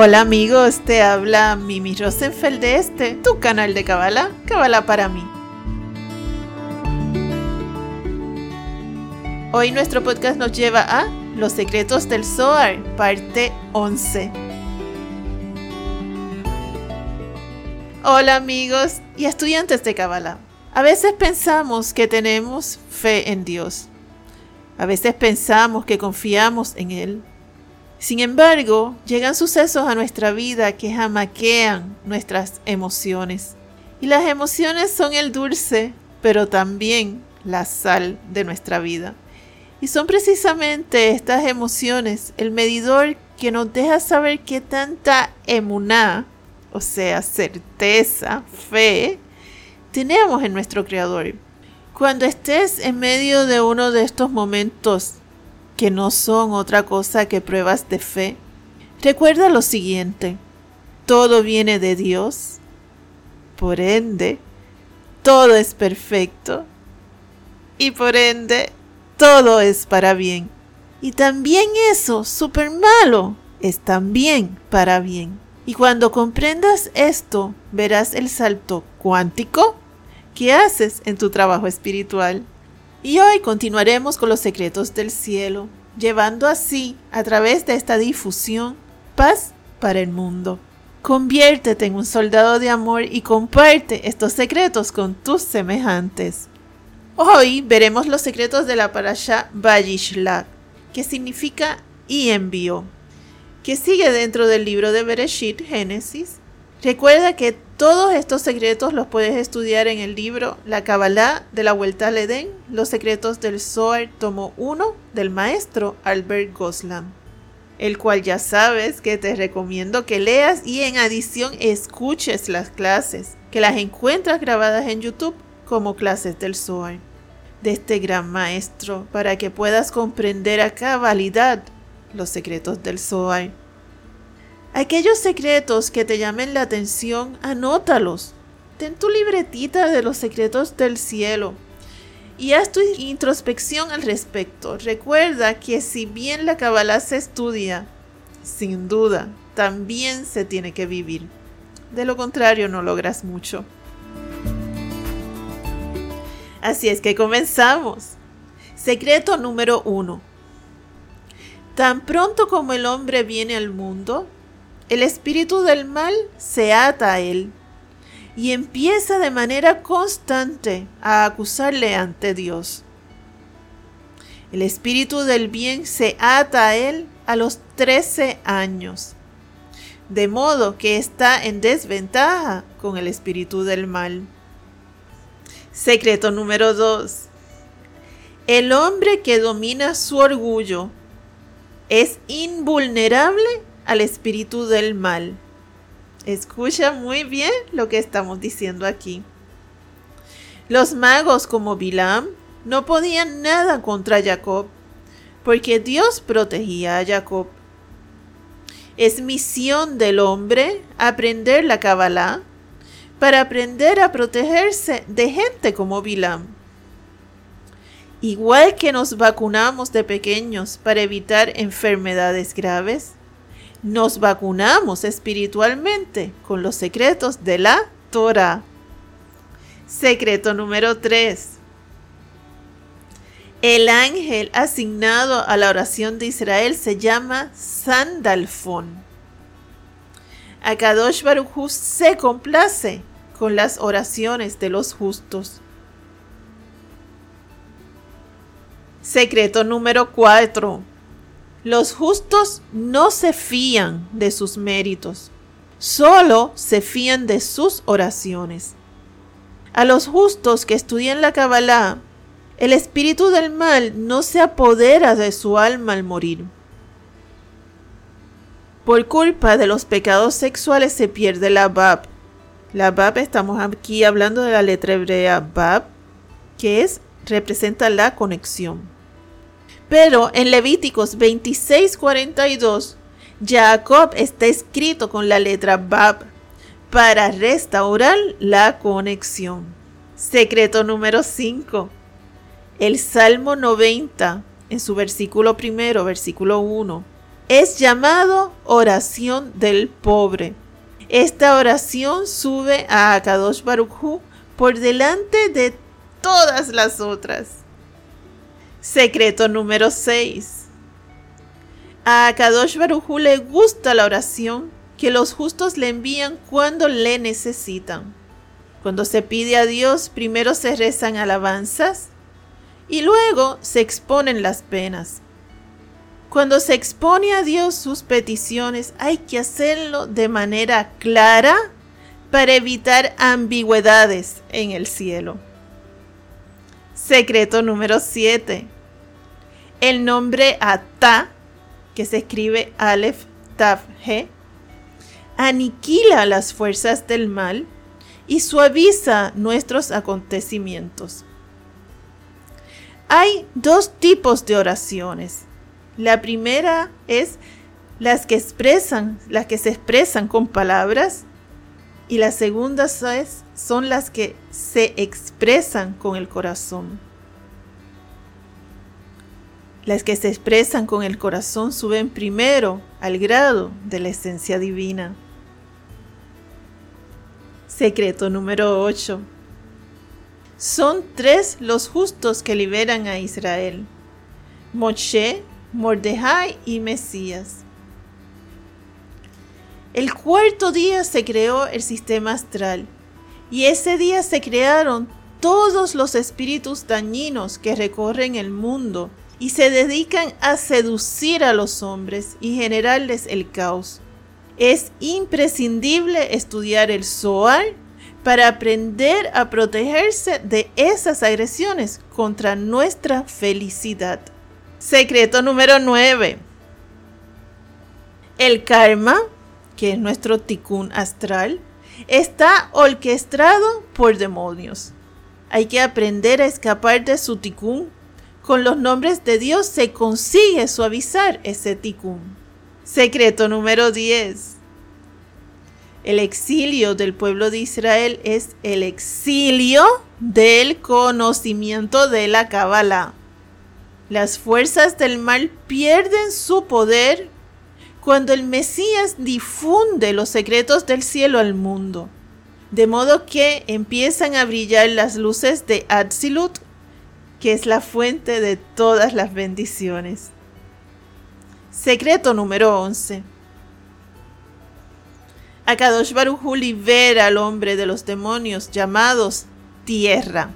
Hola amigos, te habla Mimi Rosenfeld de este, tu canal de Kabbalah, Kabbalah para mí. Hoy nuestro podcast nos lleva a Los secretos del Zohar, parte 11. Hola amigos y estudiantes de Kabbalah. A veces pensamos que tenemos fe en Dios. A veces pensamos que confiamos en Él. Sin embargo, llegan sucesos a nuestra vida que jamaquean nuestras emociones. Y las emociones son el dulce, pero también la sal de nuestra vida. Y son precisamente estas emociones el medidor que nos deja saber qué tanta emuná, o sea, certeza, fe, tenemos en nuestro Creador. Cuando estés en medio de uno de estos momentos que no son otra cosa que pruebas de fe, recuerda lo siguiente, todo viene de Dios, por ende, todo es perfecto y por ende, todo es para bien. Y también eso, súper malo, es también para bien. Y cuando comprendas esto, verás el salto cuántico que haces en tu trabajo espiritual. Y hoy continuaremos con los secretos del cielo, llevando así, a través de esta difusión, paz para el mundo. Conviértete en un soldado de amor y comparte estos secretos con tus semejantes. Hoy veremos los secretos de la parasha Vayishlach, que significa y envió, que sigue dentro del libro de Bereshit, Génesis. Recuerda que todos estos secretos los puedes estudiar en el libro La Kabbalah de la Vuelta al Edén, Los Secretos del Zohar, tomo 1 del maestro Albert Goslam, el cual ya sabes que te recomiendo que leas y en adición escuches las clases, que las encuentras grabadas en YouTube como clases del Zohar, de este gran maestro, para que puedas comprender a cabalidad los secretos del Zohar. Aquellos secretos que te llamen la atención, anótalos. Ten tu libretita de los secretos del cielo y haz tu introspección al respecto. Recuerda que si bien la Kabbalah se estudia, sin duda, también se tiene que vivir. De lo contrario, no logras mucho. Así es que comenzamos. Secreto número uno. Tan pronto como el hombre viene al mundo, el espíritu del mal se ata a él y empieza de manera constante a acusarle ante Dios. El espíritu del bien se ata a él a los 13 años, de modo que está en desventaja con el espíritu del mal. Secreto número 2. El hombre que domina su orgullo es invulnerable al espíritu del mal. Escucha muy bien lo que estamos diciendo aquí. Los magos como Bilam no podían nada contra Jacob, porque Dios protegía a Jacob. Es misión del hombre aprender la Kabbalah para aprender a protegerse de gente como Bilam. Igual que nos vacunamos de pequeños para evitar enfermedades graves, nos vacunamos espiritualmente con los secretos de la Torah. Secreto número 3. El ángel asignado a la oración de Israel se llama Sandalfón. Akadosh Baruj se complace con las oraciones de los justos. Secreto número 4. Los justos no se fían de sus méritos, solo se fían de sus oraciones. A los justos que estudian la Kabbalah, el espíritu del mal no se apodera de su alma al morir. Por culpa de los pecados sexuales se pierde la Bab. La Bab, estamos aquí hablando de la letra hebrea Bab, que es, representa la conexión. Pero en Levíticos 26:42, Jacob está escrito con la letra Bab, para restaurar la conexión. Secreto número 5. El Salmo 90, en su versículo primero, versículo 1, es llamado oración del pobre. Esta oración sube a Akadosh Baruj por delante de todas las otras. Secreto número 6. A Akadosh Baruj le gusta la oración que los justos le envían cuando le necesitan. Cuando se pide a Dios, primero se rezan alabanzas y luego se exponen las penas. Cuando se expone a Dios sus peticiones, hay que hacerlo de manera clara para evitar ambigüedades en el cielo. Secreto número 7. El nombre Ata, que se escribe Aleph Tav He, aniquila las fuerzas del mal y suaviza nuestros acontecimientos. Hay dos tipos de oraciones. La primera es las que expresan, las que se expresan con palabras y la segunda es, son las que se expresan con el corazón. Las que se expresan con el corazón suben primero al grado de la esencia divina. Secreto número 8. Son tres los justos que liberan a Israel. Moshe, Mordejai y Mesías. El cuarto día se creó el sistema astral y ese día se crearon todos los espíritus dañinos que recorren el mundo y se dedican a seducir a los hombres y generarles el caos. Es imprescindible estudiar el Zohar para aprender a protegerse de esas agresiones contra nuestra felicidad. Secreto número 9. El karma, que es nuestro tikkun astral, está orquestado por demonios. Hay que aprender a escapar de su tikkun. Con los nombres de Dios se consigue suavizar ese tikkun. Secreto número 10. El exilio del pueblo de Israel es el exilio del conocimiento de la Kabbalah. Las fuerzas del mal pierden su poder cuando el Mesías difunde los secretos del cielo al mundo, de modo que empiezan a brillar las luces de Atzilut, que es la fuente de todas las bendiciones. Secreto número 11. Akadosh Baruj libera al hombre de los demonios llamados tierra.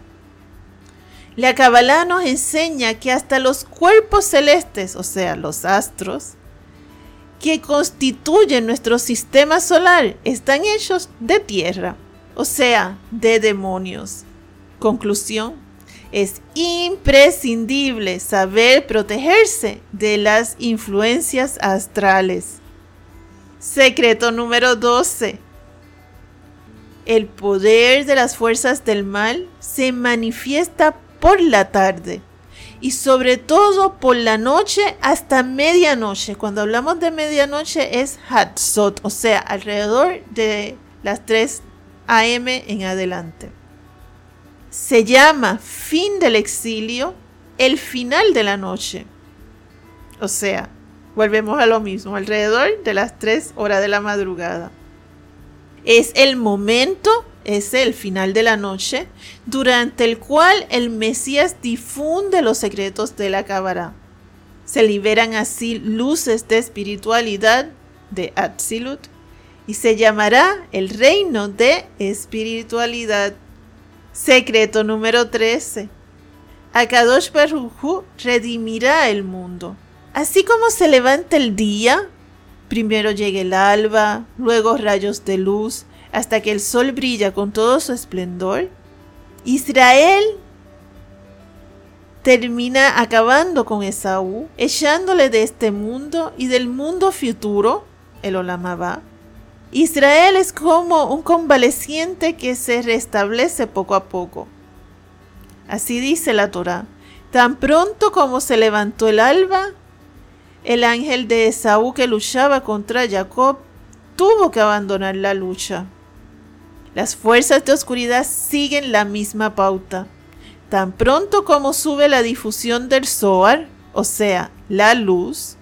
La Kabbalah nos enseña que hasta los cuerpos celestes, o sea, los astros, que constituyen nuestro sistema solar, están hechos de tierra, o sea, de demonios. Conclusión, es imprescindible saber protegerse de las influencias astrales. Secreto número 12. El poder de las fuerzas del mal se manifiesta por la tarde y sobre todo por la noche hasta medianoche. Cuando hablamos de medianoche es Hatzot, o sea, alrededor de las 3 a.m. en adelante. Se llama fin del exilio el final de la noche. O sea, volvemos a lo mismo, alrededor de las 3 horas de la madrugada. Es el momento es el final de la noche, durante el cual el Mesías difunde los secretos de la cámara. Se liberan así luces de espiritualidad de Atzilut y se llamará el reino de espiritualidad. Secreto número 13. Akadosh Baruj redimirá el mundo. Así como se levanta el día, primero llega el alba, luego rayos de luz, hasta que el sol brilla con todo su esplendor, Israel termina acabando con Esaú, echándole de este mundo y del mundo futuro, el Olamabá. Israel es como un convaleciente que se restablece poco a poco. Así dice la Torah. Tan pronto como se levantó el alba, el ángel de Esaú que luchaba contra Jacob tuvo que abandonar la lucha Las fuerzas de oscuridad siguen la misma pauta. Tan pronto como sube la difusión del Zohar, o sea, la luz,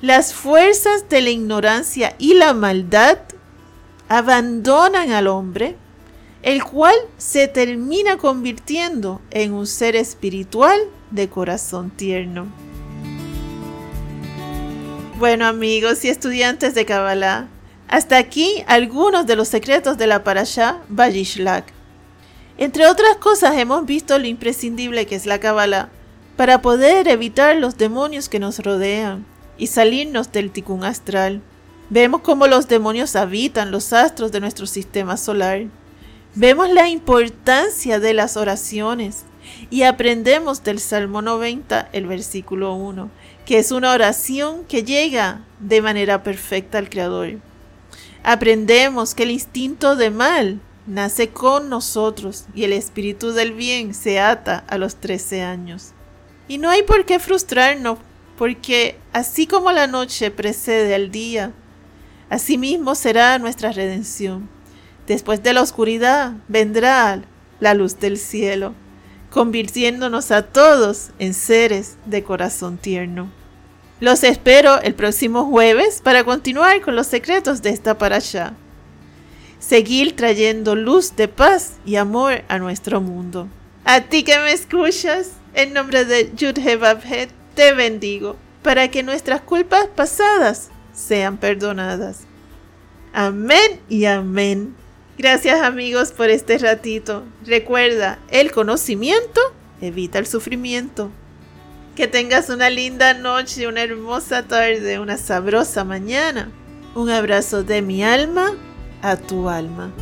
las fuerzas de la ignorancia y la maldad abandonan al hombre, el cual se termina convirtiendo en un ser espiritual de corazón tierno. Bueno amigos y estudiantes de Kabbalah, hasta aquí algunos de los secretos de la Parashá Vayishlak. Entre otras cosas hemos visto lo imprescindible que es la Kabbalah para poder evitar los demonios que nos rodean y salirnos del ticún astral. Vemos cómo los demonios habitan los astros de nuestro sistema solar. Vemos la importancia de las oraciones y aprendemos del Salmo 90, el versículo 1, que es una oración que llega de manera perfecta al Creador. Aprendemos que el instinto de mal nace con nosotros y el espíritu del bien se ata a los 13 años. Y no hay por qué frustrarnos, porque así como la noche precede al día, así mismo será nuestra redención. Después de la oscuridad vendrá la luz del cielo, convirtiéndonos a todos en seres de corazón tierno. Los espero el próximo jueves para continuar con los secretos de esta parasha. Seguir trayendo luz de paz y amor a nuestro mundo. A ti que me escuchas, en nombre de Yudhebabhet, te bendigo para que nuestras culpas pasadas sean perdonadas. Amén y amén. Gracias amigos por este ratito. Recuerda, el conocimiento evita el sufrimiento. Que tengas una linda noche, una hermosa tarde, una sabrosa mañana. Un abrazo de mi alma a tu alma.